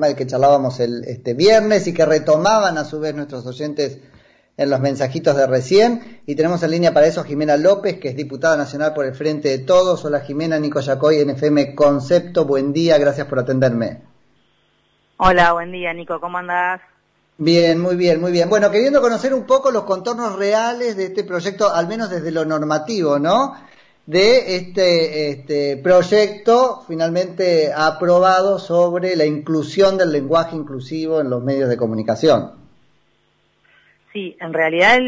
tema del que charlábamos el este viernes y que retomaban a su vez nuestros oyentes en los mensajitos de recién. Y tenemos en línea para eso Jimena López, que es diputada nacional por el Frente de Todos. Hola Jimena, Nico Yacoy, NFM Concepto. Buen día, gracias por atenderme. Hola, buen día Nico, ¿cómo andás? Bien, muy bien, muy bien. Bueno, queriendo conocer un poco los contornos reales de este proyecto, al menos desde lo normativo, ¿no? De este, este proyecto finalmente aprobado sobre la inclusión del lenguaje inclusivo en los medios de comunicación. Sí, en realidad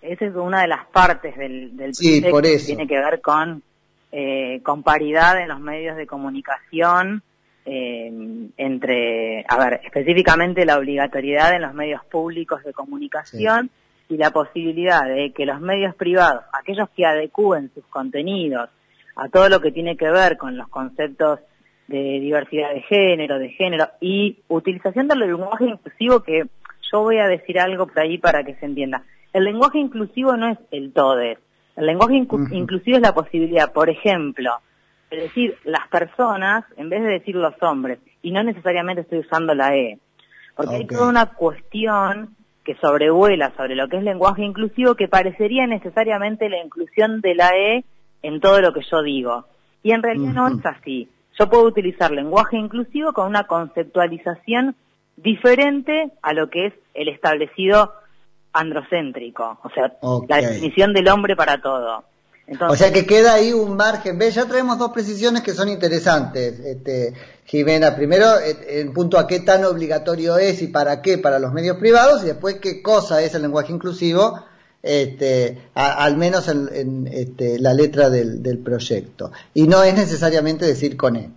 esa es una de las partes del, del proyecto que tiene que ver con, eh, con paridad en los medios de comunicación, eh, entre, a ver, específicamente la obligatoriedad en los medios públicos de comunicación y la posibilidad de que los medios privados, aquellos que adecúen sus contenidos a todo lo que tiene que ver con los conceptos de diversidad de género, de género y utilización del lenguaje inclusivo que yo voy a decir algo por ahí para que se entienda. El lenguaje inclusivo no es el todo. El lenguaje inclusivo es la posibilidad, por ejemplo, de decir las personas en vez de decir los hombres, y no necesariamente estoy usando la E, porque hay toda una cuestión que sobrevuela sobre lo que es lenguaje inclusivo que parecería necesariamente la inclusión de la E en todo lo que yo digo. Y en realidad no es así. Yo puedo utilizar lenguaje inclusivo con una conceptualización diferente a lo que es el establecido androcéntrico, o sea, la definición del hombre para todo. O sea que queda ahí un margen. ¿Ves? Ya traemos dos precisiones que son interesantes, este, Jimena. Primero, en punto a qué tan obligatorio es y para qué para los medios privados, y después qué cosa es el lenguaje inclusivo, este, al menos en, este, la letra del, del, proyecto. Y no es necesariamente decir con él.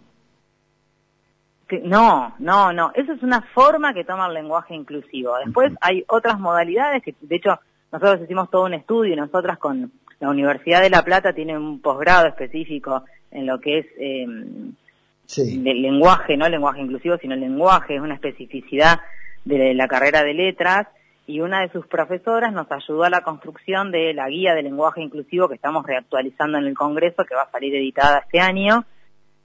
No, no, no. Eso es una forma que toma el lenguaje inclusivo. Después hay otras modalidades que, de hecho, nosotros hicimos todo un estudio y nosotras con la Universidad de La Plata tiene un posgrado específico en lo que es eh, el lenguaje, no el lenguaje inclusivo, sino el lenguaje, es una especificidad de la carrera de letras y una de sus profesoras nos ayudó a la construcción de la guía de lenguaje inclusivo que estamos reactualizando en el Congreso, que va a salir editada este año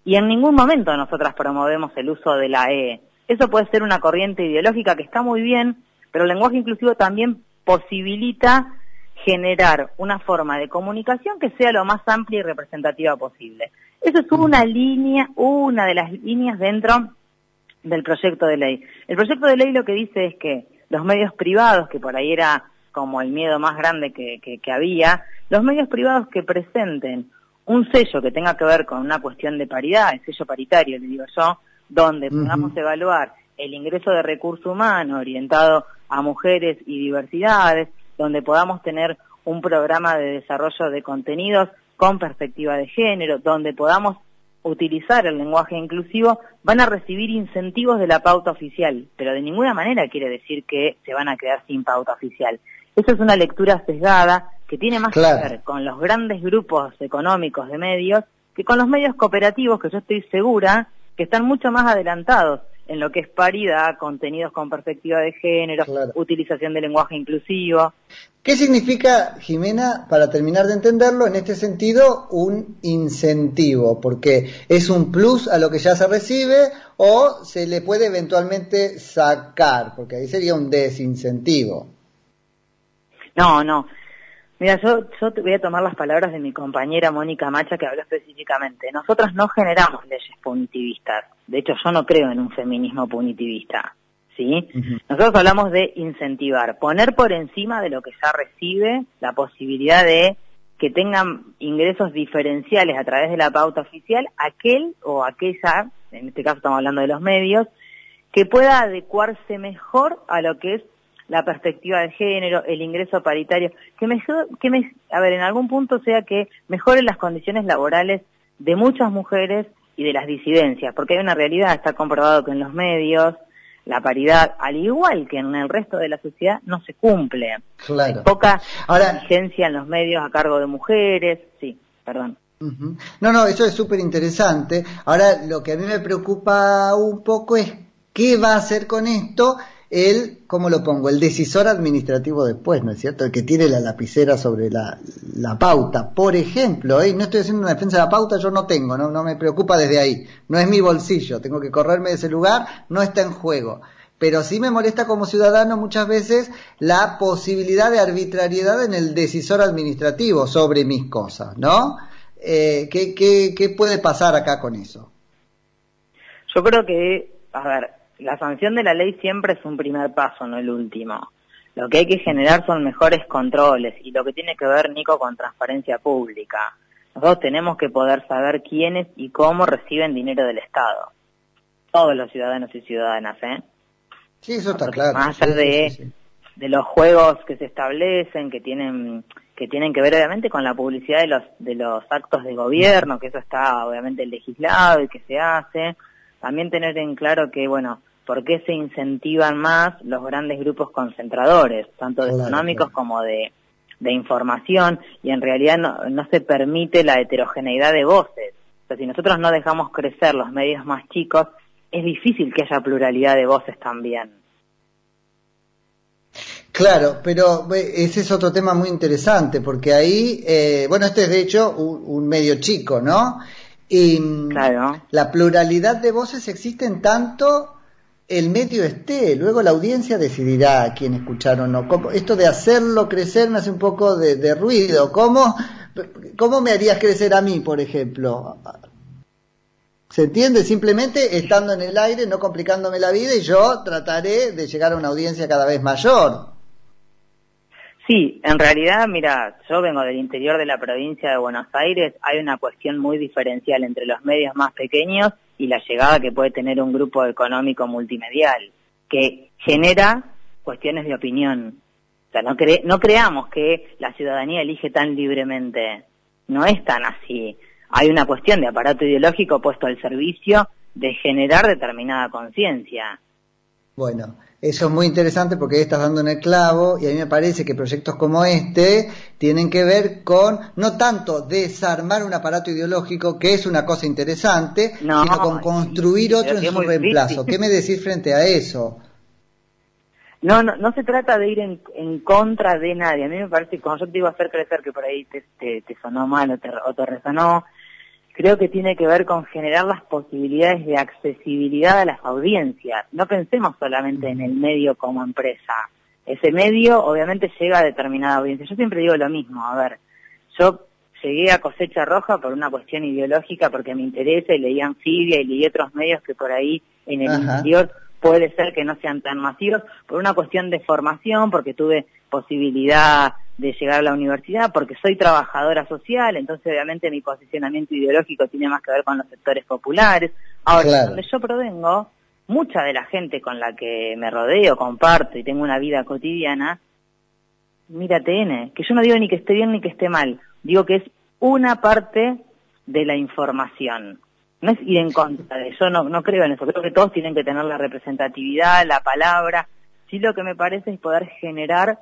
y en ningún momento nosotras promovemos el uso de la E. Eso puede ser una corriente ideológica que está muy bien, pero el lenguaje inclusivo también posibilita generar una forma de comunicación que sea lo más amplia y representativa posible. Eso es una línea, una de las líneas dentro del proyecto de ley. El proyecto de ley lo que dice es que los medios privados, que por ahí era como el miedo más grande que, que había, los medios privados que presenten un sello que tenga que ver con una cuestión de paridad, el sello paritario, le digo yo, donde podamos evaluar el ingreso de recurso humano orientado a mujeres y diversidades, donde podamos tener un programa de desarrollo de contenidos con perspectiva de género, donde podamos utilizar el lenguaje inclusivo, van a recibir incentivos de la pauta oficial, pero de ninguna manera quiere decir que se van a quedar sin pauta oficial. Esa es una lectura sesgada que tiene más que ver con los grandes grupos económicos de medios que con los medios cooperativos, que yo estoy segura que están mucho más adelantados en lo que es paridad, contenidos con perspectiva de género, utilización de lenguaje inclusivo. ¿Qué significa, Jimena, para terminar de entenderlo, en este sentido, un incentivo? Porque es un plus a lo que ya se recibe o se le puede eventualmente sacar, porque ahí sería un desincentivo. No, no. Mira, yo, yo te voy a tomar las palabras de mi compañera Mónica Macha que habló específicamente. Nosotras no generamos leyes punitivistas. De hecho, yo no creo en un feminismo punitivista. ¿sí? Nosotros hablamos de incentivar, poner por encima de lo que ya recibe la posibilidad de que tengan ingresos diferenciales a través de la pauta oficial aquel o aquella, en este caso estamos hablando de los medios, que pueda adecuarse mejor a lo que es la perspectiva de género, el ingreso paritario, que, me, que me, a ver, en algún punto sea que mejoren las condiciones laborales de muchas mujeres y de las disidencias, porque hay una realidad, está comprobado que en los medios la paridad, al igual que en el resto de la sociedad, no se cumple. Claro. Hay poca Ahora, en los medios a cargo de mujeres, sí, perdón. No, no, eso es súper interesante. Ahora, lo que a mí me preocupa un poco es qué va a hacer con esto el, ¿cómo lo pongo? El decisor administrativo después, ¿no es cierto? El que tiene la lapicera sobre la, la pauta. Por ejemplo, ¿eh? no estoy haciendo una defensa de la pauta, yo no tengo, no, no me preocupa desde ahí. No es mi bolsillo, tengo que correrme de ese lugar, no está en juego pero sí me molesta como ciudadano muchas veces la posibilidad de arbitrariedad en el decisor administrativo sobre mis cosas, ¿no? Eh, ¿qué, qué, qué puede pasar acá con eso? Yo creo que, a ver, la sanción de la ley siempre es un primer paso, no el último. Lo que hay que generar son mejores controles y lo que tiene que ver, Nico, con transparencia pública. Nosotros tenemos que poder saber quiénes y cómo reciben dinero del Estado. Todos los ciudadanos y ciudadanas, ¿eh? Sí, eso está claro. Más allá de, de los juegos que se establecen, que tienen que tienen que ver obviamente con la publicidad de los de los actos de gobierno, que eso está obviamente legislado y que se hace. También tener en claro que, bueno, por qué se incentivan más los grandes grupos concentradores, tanto de económicos como de, de información, y en realidad no, no se permite la heterogeneidad de voces. O sea, si nosotros no dejamos crecer los medios más chicos, es difícil que haya pluralidad de voces también. Claro, pero ese es otro tema muy interesante, porque ahí, eh, bueno, este es de hecho un, medio chico, ¿no? Y claro. la pluralidad de voces existe en tanto el medio esté, luego la audiencia decidirá a quién escuchar o no. Esto de hacerlo crecer me hace un poco de, de ruido. ¿Cómo, ¿Cómo me harías crecer a mí, por ejemplo? ¿Se entiende? Simplemente estando en el aire, no complicándome la vida y yo trataré de llegar a una audiencia cada vez mayor. Sí, en realidad, mira, yo vengo del interior de la provincia de Buenos Aires, hay una cuestión muy diferencial entre los medios más pequeños y la llegada que puede tener un grupo económico multimedial, que genera cuestiones de opinión. O sea, no, no creamos que la ciudadanía elige tan libremente, no es tan así hay una cuestión de aparato ideológico puesto al servicio de generar determinada conciencia. Bueno, eso es muy interesante porque ahí estás dando en el clavo y a mí me parece que proyectos como este tienen que ver con no tanto desarmar un aparato ideológico, que es una cosa interesante, sino con construir otro en su reemplazo. ¿Qué me decís frente a eso? No, no, no se trata de ir en, en, contra de nadie. A mí me parece que cuando yo te iba a hacer crecer, que por ahí te, te, sonó mal o te, o te resonó, creo que tiene que ver con generar las posibilidades de accesibilidad a las audiencias. No pensemos solamente en el medio como empresa. Ese medio obviamente llega a determinada audiencia. Yo siempre digo lo mismo, a ver, yo llegué a cosecha roja por una cuestión ideológica porque me interesa y leí Anfibia y leí otros medios que por ahí en el interior puede ser que no sean tan masivos, por una cuestión de formación, porque tuve posibilidad de llegar a la universidad, porque soy trabajadora social, entonces obviamente mi posicionamiento ideológico tiene más que ver con los sectores populares. Ahora, donde yo provengo, mucha de la gente con la que me rodeo, comparto y tengo una vida cotidiana, mira TN, que yo no digo ni que esté bien ni que esté mal, digo que es una parte de la información. No es ir en contra de eso, no, no creo en eso, creo que todos tienen que tener la representatividad, la palabra, sí lo que me parece es poder generar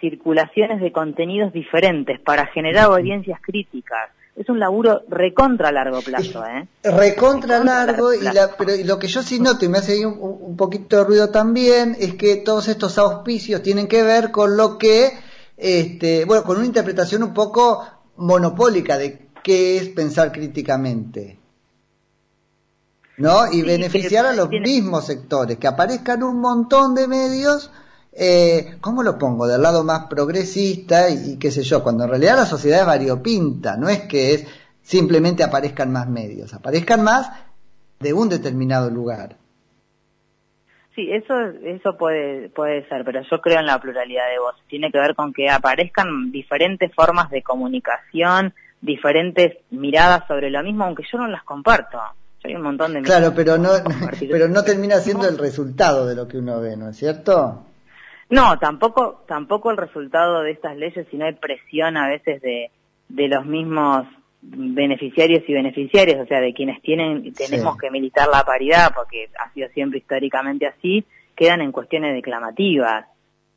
circulaciones de contenidos diferentes para generar audiencias críticas. Es un laburo recontra largo plazo, ¿eh? Recontra, largo, y pero lo que yo sí noto y me hace un, un, poquito de ruido también es que todos estos auspicios tienen que ver con lo que, este, bueno, con una interpretación un poco monopólica de qué es pensar críticamente. ¿No? Y beneficiar a los mismos sectores, que aparezcan un montón de medios eh, ¿cómo lo pongo? Del lado más progresista y, qué sé yo, cuando en realidad la sociedad es variopinta, no es que es simplemente aparezcan más medios, aparezcan más de un determinado lugar. Sí, eso eso puede puede ser, pero yo creo en la pluralidad de voz. Tiene que ver con que aparezcan diferentes formas de comunicación, diferentes miradas sobre lo mismo, aunque yo no las comparto. Hay un montón de claro, pero no, pero no termina siendo el resultado de lo que uno ve, ¿no es cierto? No, tampoco, tampoco el resultado de estas leyes, sino hay presión a veces de, de los mismos beneficiarios y beneficiarias, o sea, de quienes tienen, tenemos que militar la paridad, porque ha sido siempre históricamente así, quedan en cuestiones declamativas.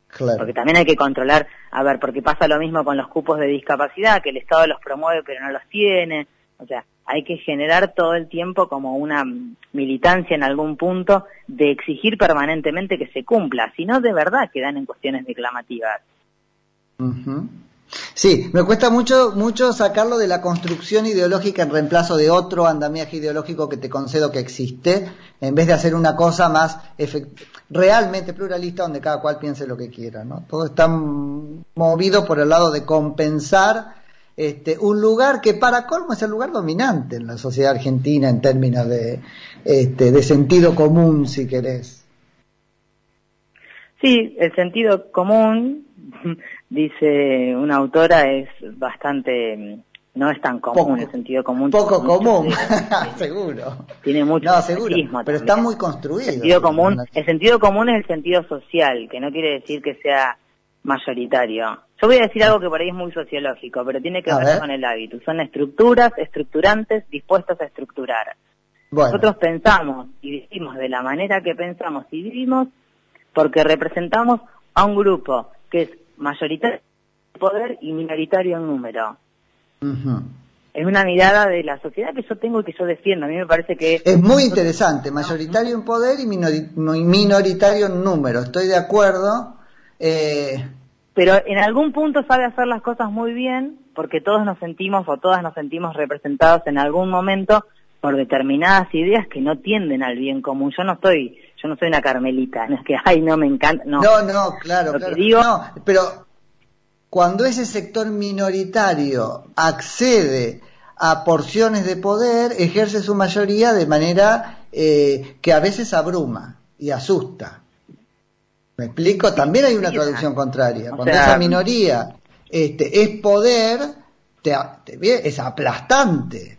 Claro. Porque también hay que controlar, a ver, porque pasa lo mismo con los cupos de discapacidad, que el Estado los promueve pero no los tiene. O sea, hay que generar todo el tiempo como una militancia en algún punto de exigir permanentemente que se cumpla, si no de verdad quedan en cuestiones declamativas. Sí, me cuesta mucho, mucho sacarlo de la construcción ideológica en reemplazo de otro andamiaje ideológico que te concedo que existe, en vez de hacer una cosa más realmente pluralista donde cada cual piense lo que quiera, ¿no? Todo está movido por el lado de compensar este, un lugar que para colmo es el lugar dominante en la sociedad argentina en términos de, este, de sentido común, si querés. Sí, el sentido común dice una autora, es bastante, no es tan común el sentido común. Poco común, seguro. Tiene mucho no, seguro, pero está muy construido. El sentido, común, el sentido común es el sentido social, que no quiere decir que sea mayoritario. Yo voy a decir algo que por ahí es muy sociológico, pero tiene que ver, con el hábito. Son estructuras, estructurantes, dispuestos a estructurar. Nosotros pensamos y vivimos de la manera que pensamos y vivimos porque representamos a un grupo que es mayoritario en poder y minoritario en número. Es una mirada de la sociedad que yo tengo y que yo defiendo. A mí me parece que... Es muy interesante, mayoritario en poder y minoritario en número. Estoy de acuerdo. Eh... Pero en algún punto sabe hacer las cosas muy bien porque todos nos sentimos o todas nos sentimos representados en algún momento por determinadas ideas que no tienden al bien común. Yo no estoy, yo no soy una carmelita, no es que, ay, no me encanta, no. No, no, claro, no, pero cuando ese sector minoritario accede a porciones de poder, ejerce su mayoría de manera eh, que a veces abruma y asusta. ¿Me explico? También hay una traducción contraria. Cuando esa minoría este, es poder, te, es aplastante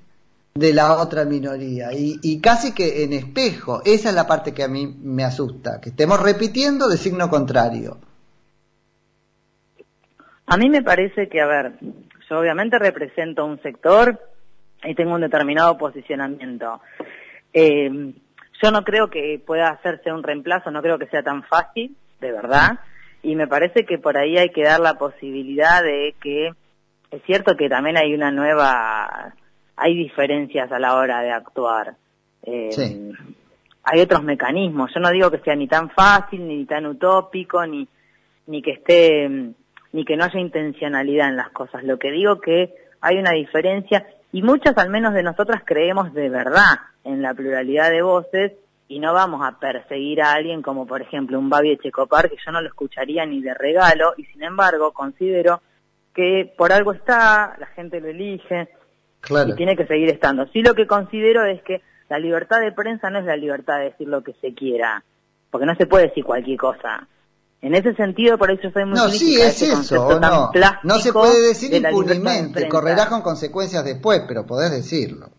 de la otra minoría y, y, casi que en espejo. Esa es la parte que a mí me asusta, que estemos repitiendo de signo contrario. A mí me parece que, a ver, yo obviamente represento un sector y tengo un determinado posicionamiento. Eh, yo no creo que pueda hacerse un reemplazo, no creo que sea tan fácil, de verdad, y me parece que por ahí hay que dar la posibilidad de que, es cierto que también hay una nueva hay diferencias a la hora de actuar. Eh, hay otros mecanismos. Yo no digo que sea ni tan fácil, ni tan utópico, ni, ni que esté, ni que no haya intencionalidad en las cosas. Lo que digo que hay una diferencia y muchas al menos de nosotras creemos de verdad en la pluralidad de voces y no vamos a perseguir a alguien como por ejemplo un Babi Checopar que yo no lo escucharía ni de regalo y sin embargo considero que por algo está, la gente lo elige, y tiene que seguir estando. Sí lo que considero es que la libertad de prensa no es la libertad de decir lo que se quiera, porque no se puede decir cualquier cosa. En ese sentido, por eso soy muy No, sí, es eso, no. no se puede decir impunemente, correrás con consecuencias después, pero podés decirlo.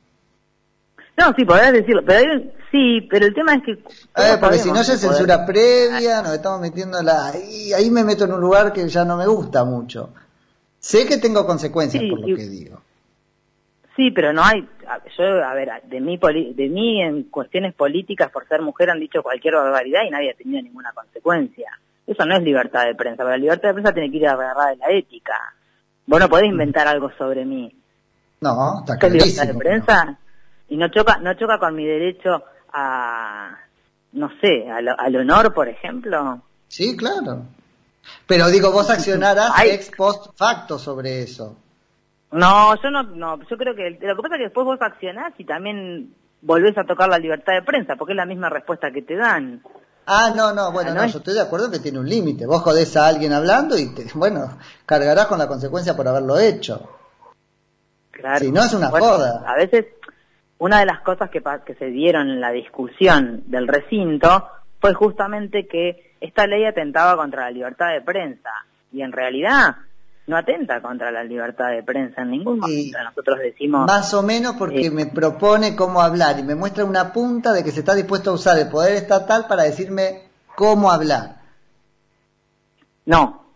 No, sí, podés decirlo, pero sí, pero el tema es que... Eh, porque si no hay censura previa, nos estamos metiendo la... Y ahí me meto en un lugar que ya no me gusta mucho. Sé que tengo consecuencias por lo que digo. Sí, pero no hay, yo, a ver, de mí, de mí en cuestiones políticas por ser mujer han dicho cualquier barbaridad y nadie ha tenido ninguna consecuencia. Eso no es libertad de prensa, pero la libertad de prensa tiene que ir a agarrar de la ética. Vos no podés inventar algo sobre mí. No, está clarísimo. libertad de prensa? Y no choca, no choca con mi derecho a, no sé, al, honor, por ejemplo. Sí, claro. Pero digo, vos accionarás ex post facto sobre eso. No, yo no, no, yo creo que lo que pasa es que después vos accionás y también volvés a tocar la libertad de prensa, porque es la misma respuesta que te dan. Ah, no, no, bueno, no, yo estoy de acuerdo que tiene un límite. Vos jodés a alguien hablando y, te, bueno, cargarás con la consecuencia por haberlo hecho. Claro. Si no es una joda. A veces, una de las cosas que, que se dieron en la discusión del recinto fue justamente que esta ley atentaba contra la libertad de prensa. Y en realidad, no atenta contra la libertad de prensa en ningún momento. Nosotros decimos... Más o menos porque eh, me propone cómo hablar y me muestra una punta de que se está dispuesto a usar el poder estatal para decirme cómo hablar. No,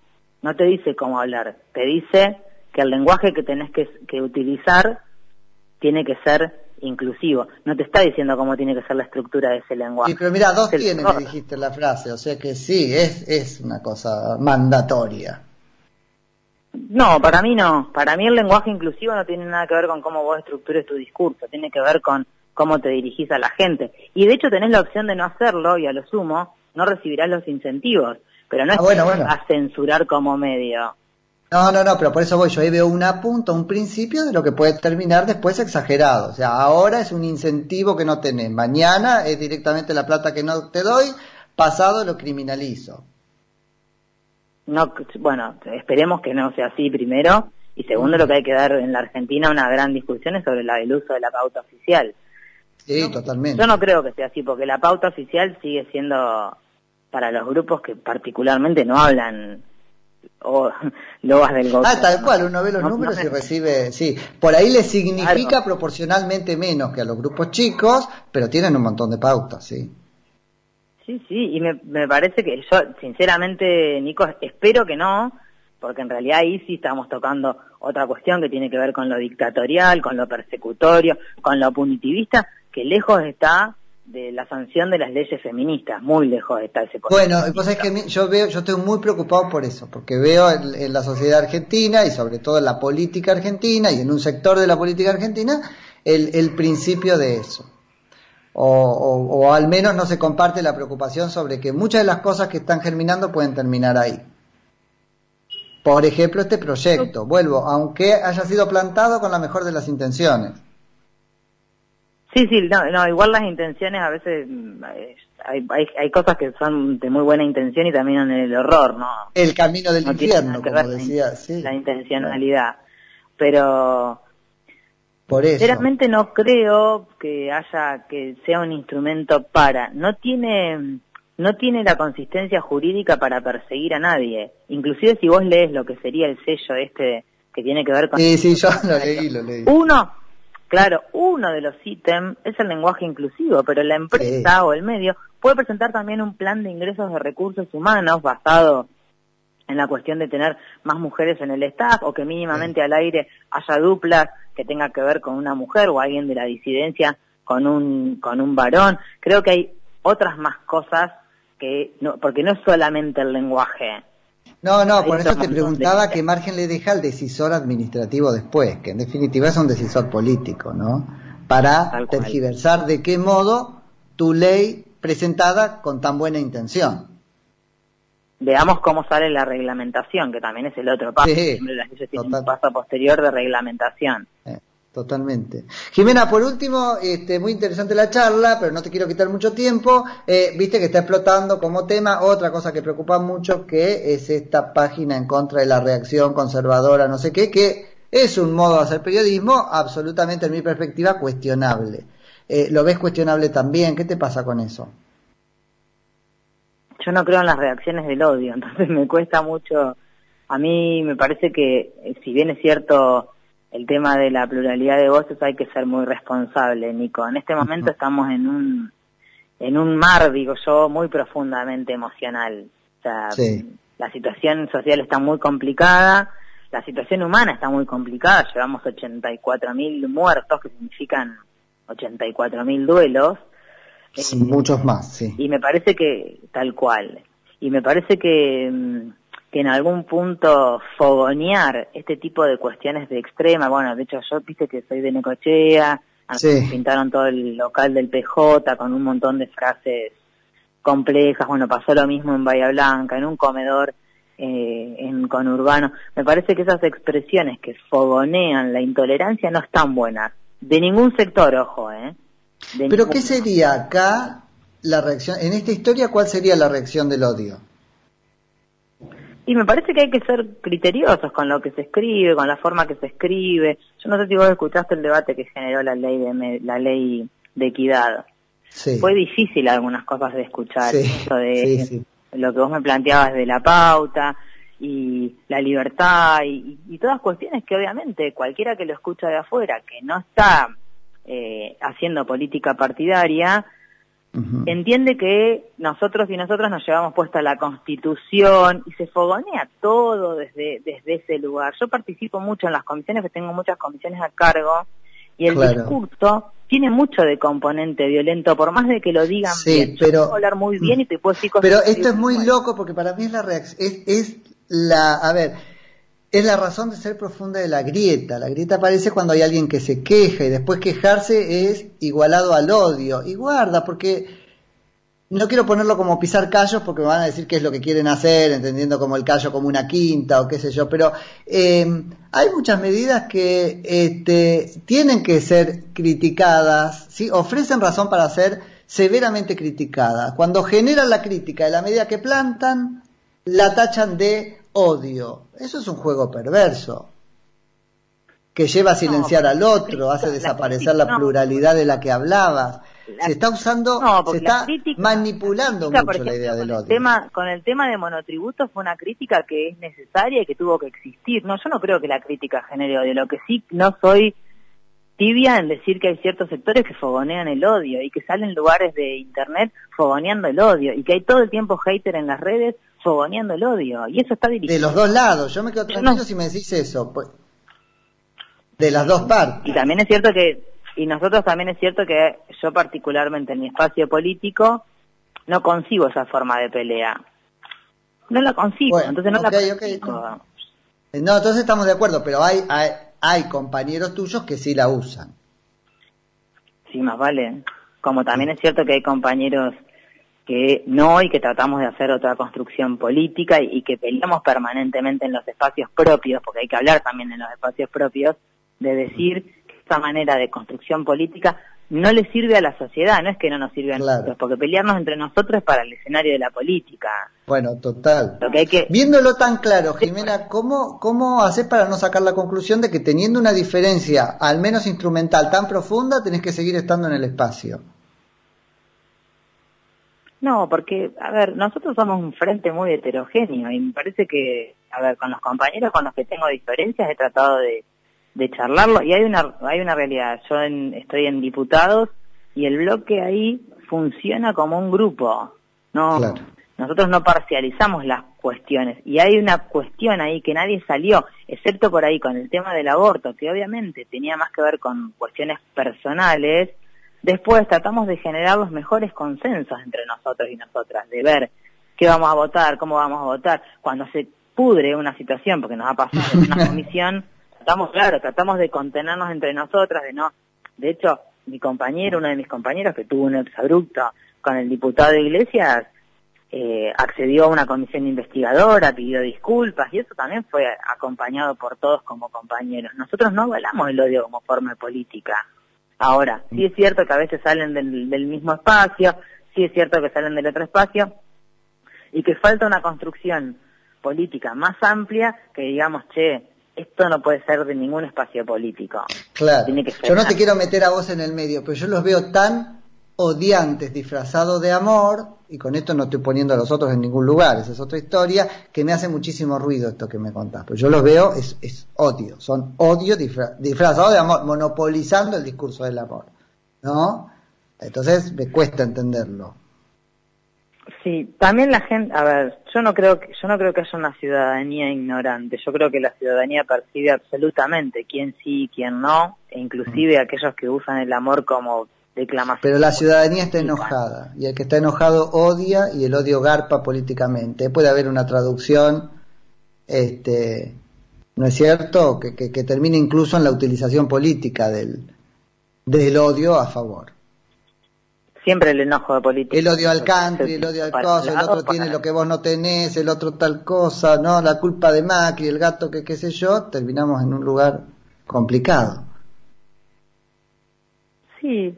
no te dice cómo hablar, te dice que el lenguaje que tenés que, que utilizar tiene que ser inclusivo. No te está diciendo cómo tiene que ser la estructura de ese lenguaje. Sí, pero mira, dos tiene, me dijiste la frase, o sea que sí, es, es una cosa mandatoria. No, para mí no. Para mí el lenguaje inclusivo no tiene nada que ver con cómo vos estructures tu discurso, tiene que ver con cómo te dirigís a la gente. Y de hecho tenés la opción de no hacerlo y a lo sumo no recibirás los incentivos, pero no ah, es a censurar como medio. No, no, no, pero por eso voy, yo ahí veo un punto, un principio de lo que puede terminar después exagerado. O sea, ahora es un incentivo que no tenés, mañana es directamente la plata que no te doy, pasado lo criminalizo. No, bueno, esperemos que no sea así primero, y segundo lo que hay que dar en la Argentina una gran discusión es sobre el uso de la pauta oficial. Sí, totalmente. Yo no creo que sea así, porque la pauta oficial sigue siendo para los grupos que particularmente no hablan o lobas del gobierno. Ah, tal cual, uno ve los números y recibe, sí, por ahí le significa proporcionalmente menos que a los grupos chicos, pero tienen un montón de pautas, sí. Sí, sí, y me, me parece que yo, sinceramente, Nico, espero que no, porque en realidad ahí sí estamos tocando otra cuestión que tiene que ver con lo dictatorial, con lo persecutorio, con lo punitivista, que lejos está de la sanción de las leyes feministas, muy lejos está ese Bueno, pues es que yo veo, yo estoy muy preocupado por eso, porque veo en, la sociedad argentina y sobre todo en la política argentina y en un sector de la política argentina el, el principio de eso. O, o, al menos no se comparte la preocupación sobre que muchas de las cosas que están germinando pueden terminar ahí. Por ejemplo, este proyecto, vuelvo, aunque haya sido plantado con la mejor de las intenciones Sí, sí, no, igual las intenciones a veces mm, hay, hay, hay, cosas que son de muy buena intención y también en el horror, ¿no? El camino del infierno, como decía, sí. La intencionalidad. Pero por eso. Sinceramente no creo que haya que sea un instrumento para, no tiene no tiene la consistencia jurídica para perseguir a nadie. Inclusive si vos lees lo que sería el sello este que tiene que ver con Sí, sí, yo lo leí, lo leí. Uno Claro, uno de los ítems es el lenguaje inclusivo, pero la empresa o el medio puede presentar también un plan de ingresos de recursos humanos basado en la cuestión de tener más mujeres en el staff o que mínimamente al aire haya duplas que tenga que ver con una mujer o alguien de la disidencia con un con un varón. Creo que hay otras más cosas que no, porque no es solamente el lenguaje. No, no, por eso te preguntaba qué margen le deja al decisor administrativo después, que en definitiva es un decisor político, ¿no? Para tergiversar de qué modo tu ley presentada con tan buena intención. Veamos cómo sale la reglamentación, que también es el otro paso. Sí, las leyes tienen un paso posterior de reglamentación. Eh. Totalmente. Jimena, por último, este, muy interesante la charla, pero no te quiero quitar mucho tiempo. Eh, viste que está explotando como tema otra cosa que preocupa mucho, que es esta página en contra de la reacción conservadora, no sé qué, que es un modo de hacer periodismo absolutamente, en mi perspectiva, cuestionable. Eh, ¿Lo ves cuestionable también? ¿Qué te pasa con eso? Yo no creo en las reacciones del odio, entonces me cuesta mucho. A mí me parece que, eh, si bien es cierto el tema de la pluralidad de voces hay que ser muy responsable, Nico. En este momento estamos en un en un mar, digo yo, muy profundamente emocional. O sea, la situación social está muy complicada, la situación humana está muy complicada, llevamos 84.000 muertos, que significan 84.000 duelos. muchos más, sí. Y me parece que, tal cual, y me parece que mm, que en algún punto fogonear este tipo de cuestiones de extrema, bueno, de hecho yo viste que soy de Necochea, pintaron todo el local del PJ con un montón de frases complejas, bueno, pasó lo mismo en Bahía Blanca, en un comedor eh, en conurbano. Me parece que esas expresiones que fogonean la intolerancia no están buenas, de ningún sector, ojo, ¿eh? Pero ¿qué sería acá la reacción, en esta historia, cuál sería la reacción del odio? Y me parece que hay que ser criteriosos con lo que se escribe, con la forma que se escribe. Yo no sé si vos escuchaste el debate que generó la ley de la ley de equidad. Fue difícil algunas cosas de escuchar, eso de lo que vos me planteabas de la pauta y la libertad y, y, todas cuestiones que obviamente cualquiera que lo escucha de afuera, que no está eh, haciendo política partidaria, entiende que nosotros y nosotros nos llevamos puesta la constitución y se fogonea todo desde, desde ese lugar. Yo participo mucho en las comisiones, que tengo muchas comisiones a cargo, y el discurso tiene mucho de componente violento, por más de que lo digan bien. Yo puedo hablar muy bien y te puedo decir cosas Pero esto es muy loco porque para mí es la reacción, es, es la, a ver, es la razón de ser profunda de la grieta. La grieta aparece cuando hay alguien que se queja y después quejarse es igualado al odio. Y guarda, porque no quiero ponerlo como pisar callos porque me van a decir qué es lo que quieren hacer, entendiendo como el callo como una quinta o qué sé yo, pero eh, hay muchas medidas que este, tienen que ser criticadas, ¿sí? ofrecen razón para ser severamente criticadas. Cuando generan la crítica de la medida que plantan, la tachan de odio. Eso es un juego perverso que lleva a silenciar al otro, hace desaparecer la, pluralidad de la que hablabas. se está usando, se está manipulando mucho la idea del odio. tema, con el tema de monotributos fue una crítica que es necesaria y que tuvo que existir. No, yo no creo que la crítica genere odio. Lo que sí no soy tibia en decir que hay ciertos sectores que fogonean el odio y que salen lugares de internet fogoneando el odio y que hay todo el tiempo hater en las redes fogoneando el odio y eso está dirigido. De los dos lados, yo me quedo tranquilo si me decís eso. Pues, de las dos partes. Y también es cierto que, y nosotros también es cierto que yo particularmente en mi espacio político no consigo esa forma de pelea. No la consigo, entonces no la consigo. No. no. entonces estamos de acuerdo, pero hay, hay, hay compañeros tuyos que sí la usan. Sí, más vale. Como también es cierto que hay compañeros que no y que tratamos de hacer otra construcción política y, que peleamos permanentemente en los espacios propios, porque hay que hablar también en los espacios propios, de decir que esta manera de construcción política no le sirve a la sociedad, no es que no nos sirve a nosotros, porque pelearnos entre nosotros es para el escenario de la política. Bueno, total. Viéndolo tan claro, Jimena, ¿cómo, ¿cómo haces para no sacar la conclusión de que teniendo una diferencia, al menos instrumental, tan profunda, tenés que seguir estando en el espacio? No, porque, a ver, nosotros somos un frente muy heterogéneo y me parece que, a ver, con los compañeros con los que tengo diferencias he tratado de de charlarlo. Y hay una hay una realidad. Yo estoy en diputados y el bloque ahí funciona como un grupo no nosotros no parcializamos las cuestiones. Y hay una cuestión ahí que nadie salió excepto por ahí con el tema del aborto que obviamente tenía más que ver con cuestiones personales. Después tratamos de generar los mejores consensos entre nosotros y nosotras de ver qué vamos a votar cómo vamos a votar. Cuando se pudre una situación porque nos ha pasado en una comisión tratamos, claro, tratamos de contenernos entre nosotras, de no, de hecho, mi compañero, uno de mis compañeros que tuvo un exabrupto con el diputado de Iglesias, eh, accedió a una comisión investigadora, pidió disculpas y eso también fue acompañado por todos como compañeros. Nosotros no avalamos el odio como forma de política. Ahora, sí es cierto que a veces salen del, del mismo espacio, sí es cierto que salen del otro espacio y que falta una construcción política más amplia que digamos, che, esto no puede ser de ningún espacio político. Claro. yo no te quiero meter a vos en el medio, pero yo los veo tan odiantes, disfrazados de amor, y con esto no estoy poniendo a los otros en ningún lugar, esa es otra historia, que me hace muchísimo ruido esto que me contás. Pero yo los veo, es, es odio, son odio disfrazados de amor, monopolizando el discurso del amor. ¿No? Entonces me cuesta entenderlo. Sí, también la gente, a ver, yo no creo que yo no creo que haya una ciudadanía ignorante. Yo creo que la ciudadanía percibe absolutamente quién sí y quién no, e inclusive mm. aquellos que usan el amor como declamación. Pero la ciudadanía está enojada y el que está enojado odia y el odio garpa políticamente. Puede haber una traducción, este, ¿no es cierto? Que, que, que termine incluso en la utilización política del, del odio a favor siempre el enojo de política. El odio al country, el odio al cosa, el otro tiene lo que vos no tenés, el otro tal cosa, ¿no? La culpa de Macri, el gato que qué sé yo, terminamos en un lugar complicado. Sí,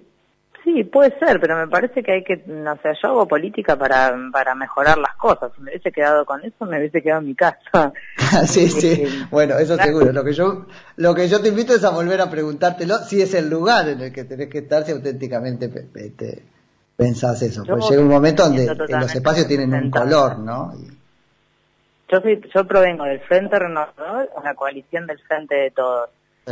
sí, puede ser, pero me parece que hay que, no sé, yo hago política para, para mejorar las cosas. Si me hubiese quedado con eso, me hubiese quedado en mi casa. sí, sí, este, bueno, eso seguro. Lo que yo, lo que yo te invito es a volver a preguntártelo si es el lugar en el que tenés que estar, si auténticamente este, pensás eso? Pues llega un momento donde los espacios tienen un color, ¿no? Yo, soy, yo provengo del Frente Renovador, una coalición del Frente de Todos.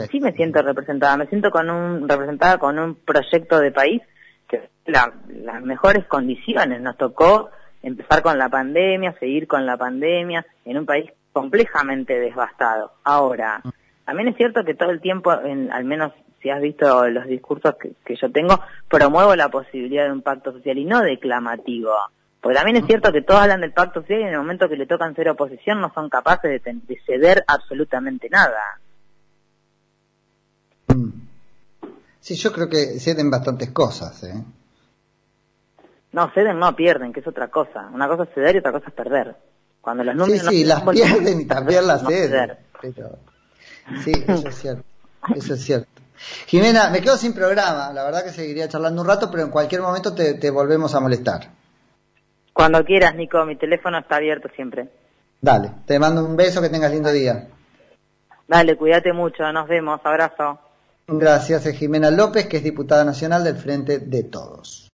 Sí. me siento representada, me siento con un, representada con un proyecto de país que la, las mejores condiciones. Nos tocó empezar con la pandemia, seguir con la pandemia, en un país complejamente devastado. Ahora, mm. también es cierto que todo el tiempo, en, al menos si has visto los discursos que, yo tengo, promuevo la posibilidad de un pacto social y no declamativo, Porque también es cierto que todos hablan del pacto social y en el momento que le tocan ser oposición no son capaces de, de ceder absolutamente nada. Mm. Sí, yo creo que ceden bastantes cosas. ¿eh? No, ceden no, pierden, que es otra cosa. Una cosa es ceder y otra cosa es perder. Cuando los números sí, sí, las pierden y también las ceden. Pero... Sí, eso es cierto. Eso es cierto. Jimena, me quedo sin programa. La verdad que seguiría charlando un rato, pero en cualquier momento te, te volvemos a molestar. Cuando quieras, Nico, mi teléfono está abierto siempre. Dale, te mando un beso, que tengas lindo día. Dale, cuídate mucho, nos vemos, abrazo. Gracias, Jimena López, que es diputada nacional del Frente de Todos.